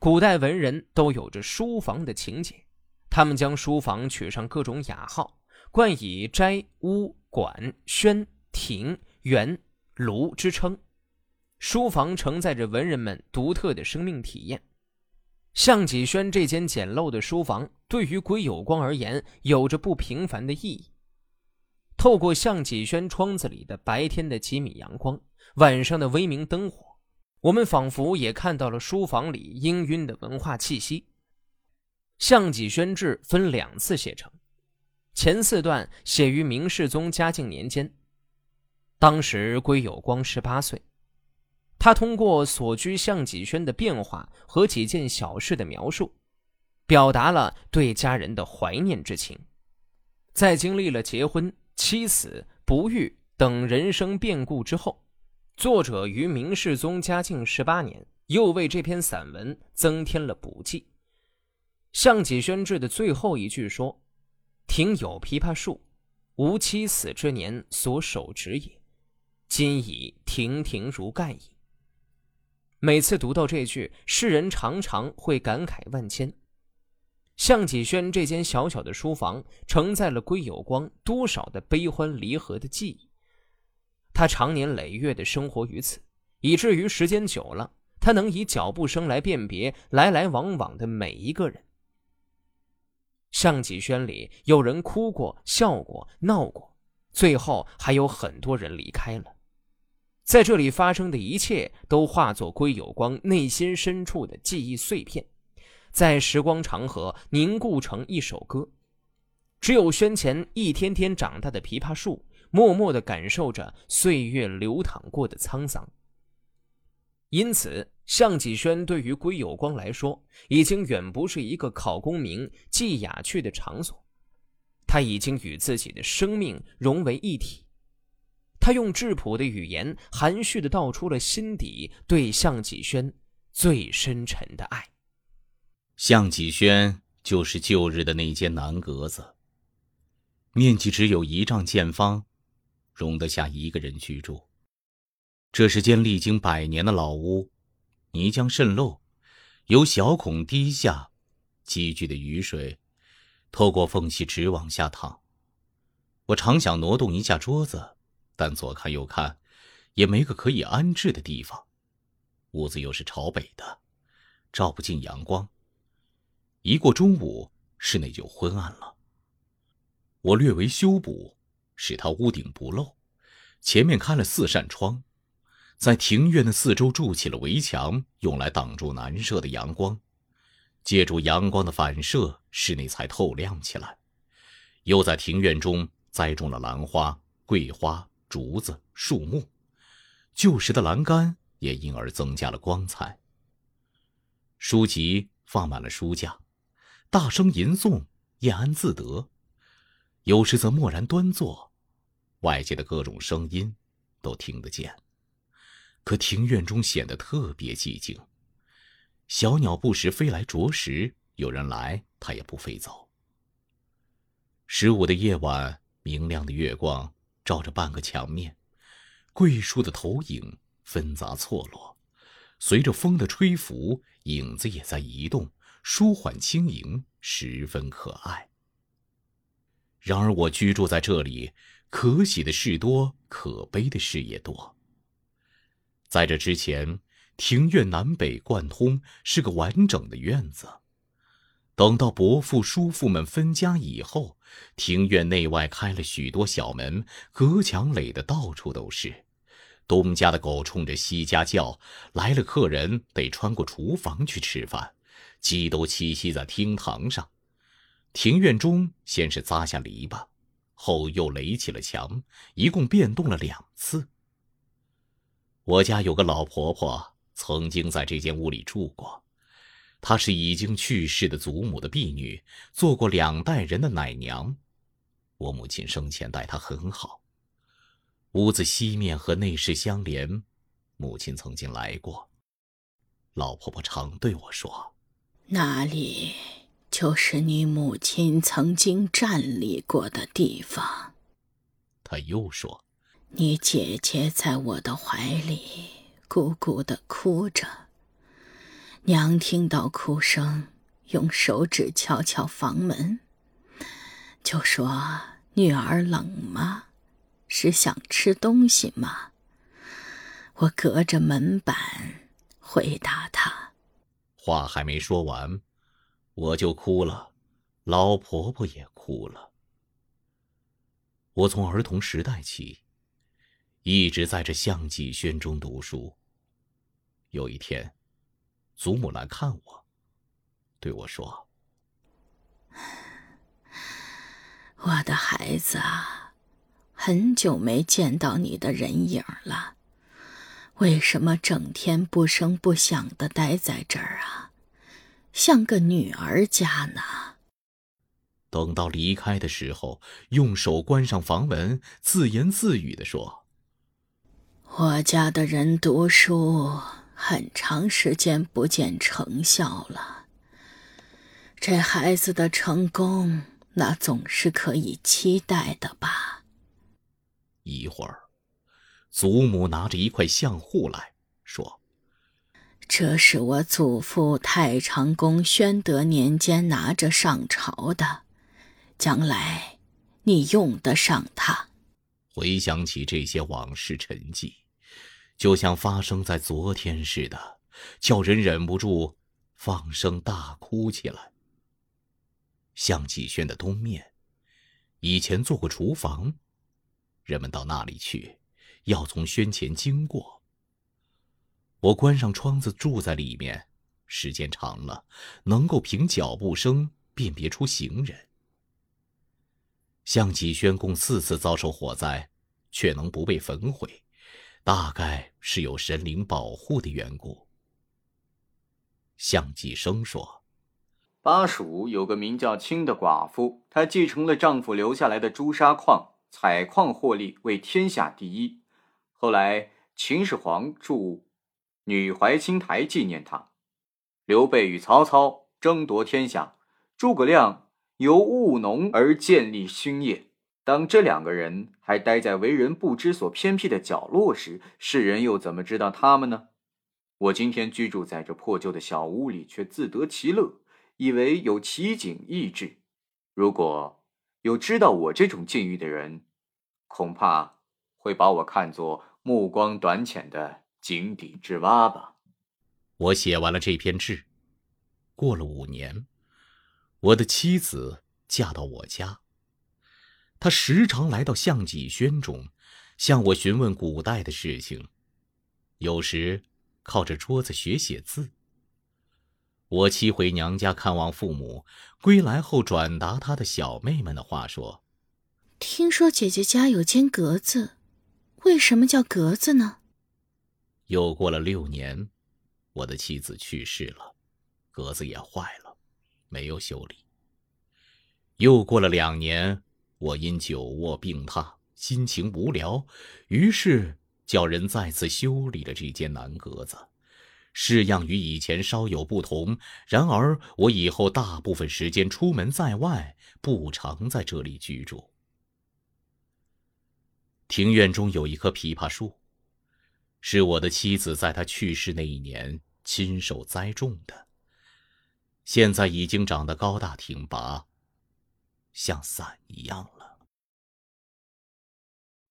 古代文人都有着书房的情节，他们将书房取上各种雅号，冠以斋、屋、馆、轩、庭、园、庐之称。书房承载着文人们独特的生命体验。项脊轩这间简陋的书房，对于归有光而言，有着不平凡的意义。透过项脊轩窗子里的白天的几米阳光，晚上的微明灯火。我们仿佛也看到了书房里氤氲的文化气息。《项脊轩志》分两次写成，前四段写于明世宗嘉靖年间，当时归有光十八岁。他通过所居项脊轩的变化和几件小事的描述，表达了对家人的怀念之情。在经历了结婚、妻死、不育等人生变故之后。作者于明世宗嘉靖十八年，又为这篇散文增添了补记。《项脊轩志》的最后一句说：“庭有枇杷树，吾妻死之年所手植也，今已亭亭如盖矣。”每次读到这句，世人常常会感慨万千。项脊轩这间小小的书房，承载了归有光多少的悲欢离合的记忆。他常年累月的生活于此，以至于时间久了，他能以脚步声来辨别来来往往的每一个人。上几轩里有人哭过、笑过、闹过，最后还有很多人离开了。在这里发生的一切，都化作归有光内心深处的记忆碎片，在时光长河凝固成一首歌。只有轩前一天天长大的枇杷树。默默的感受着岁月流淌过的沧桑。因此，项脊轩对于归有光来说，已经远不是一个考功名、寄雅趣的场所，他已经与自己的生命融为一体。他用质朴的语言，含蓄的道出了心底对项脊轩最深沉的爱。项脊轩就是旧日的那间南阁子，面积只有一丈见方。容得下一个人居住。这是间历经百年的老屋，泥浆渗漏，由小孔滴下，积聚的雨水透过缝隙直往下淌。我常想挪动一下桌子，但左看右看，也没个可以安置的地方。屋子又是朝北的，照不进阳光。一过中午，室内就昏暗了。我略为修补。使他屋顶不漏，前面开了四扇窗，在庭院的四周筑起了围墙，用来挡住南射的阳光。借助阳光的反射，室内才透亮起来。又在庭院中栽种了兰花、桂花、竹子、树木，旧时的栏杆也因而增加了光彩。书籍放满了书架，大声吟诵，晏安自得；有时则默然端坐。外界的各种声音都听得见，可庭院中显得特别寂静。小鸟不时飞来啄食，有人来，它也不飞走。十五的夜晚，明亮的月光照着半个墙面，桂树的投影纷杂错落，随着风的吹拂，影子也在移动，舒缓轻盈，十分可爱。然而，我居住在这里。可喜的事多，可悲的事也多。在这之前，庭院南北贯通，是个完整的院子。等到伯父叔父们分家以后，庭院内外开了许多小门，隔墙垒的到处都是。东家的狗冲着西家叫，来了客人得穿过厨房去吃饭，鸡都栖息在厅堂上。庭院中先是扎下篱笆。后又垒起了墙，一共变动了两次。我家有个老婆婆，曾经在这间屋里住过。她是已经去世的祖母的婢女，做过两代人的奶娘。我母亲生前待她很好。屋子西面和内室相连，母亲曾经来过。老婆婆常对我说：“哪里。”就是你母亲曾经站立过的地方。他又说：“你姐姐在我的怀里咕咕的哭着，娘听到哭声，用手指敲敲房门，就说：“女儿冷吗？是想吃东西吗？”我隔着门板回答她。话还没说完，我就哭了，老婆婆也哭了。我从儿童时代起，一直在这项脊轩中读书。有一天，祖母来看我，对我说：“我的孩子啊，很久没见到你的人影了，为什么整天不声不响的待在这儿啊？像个女儿家呢？”等到离开的时候，用手关上房门，自言自语的说：“我家的人读书很长时间不见成效了。这孩子的成功，那总是可以期待的吧？”一会儿，祖母拿着一块相簿来说：“这是我祖父太常公宣德年间拿着上朝的。”将来，你用得上它。回想起这些往事沉寂，就像发生在昨天似的，叫人忍不住放声大哭起来。向继轩的东面，以前做过厨房，人们到那里去，要从轩前经过。我关上窗子住在里面，时间长了，能够凭脚步声辨别出行人。向继轩共四次遭受火灾，却能不被焚毁，大概是有神灵保护的缘故。向继生说：“巴蜀有个名叫青的寡妇，她继承了丈夫留下来的朱砂矿，采矿获利为天下第一。后来秦始皇筑女怀清台纪念她。刘备与曹操争夺天下，诸葛亮。”由务农而建立勋业。当这两个人还待在为人不知所偏僻的角落时，世人又怎么知道他们呢？我今天居住在这破旧的小屋里，却自得其乐，以为有奇景异志。如果有知道我这种境遇的人，恐怕会把我看作目光短浅的井底之蛙吧。我写完了这篇志，过了五年。我的妻子嫁到我家，她时常来到项脊轩中，向我询问古代的事情，有时靠着桌子学写字。我妻回娘家看望父母，归来后转达她的小妹们的话说：“听说姐姐家有间格子，为什么叫格子呢？”又过了六年，我的妻子去世了，格子也坏了。没有修理。又过了两年，我因久卧病榻，心情无聊，于是叫人再次修理了这间南阁子，式样与以前稍有不同。然而我以后大部分时间出门在外，不常在这里居住。庭院中有一棵枇杷树，是我的妻子在他去世那一年亲手栽种的。现在已经长得高大挺拔，像伞一样了。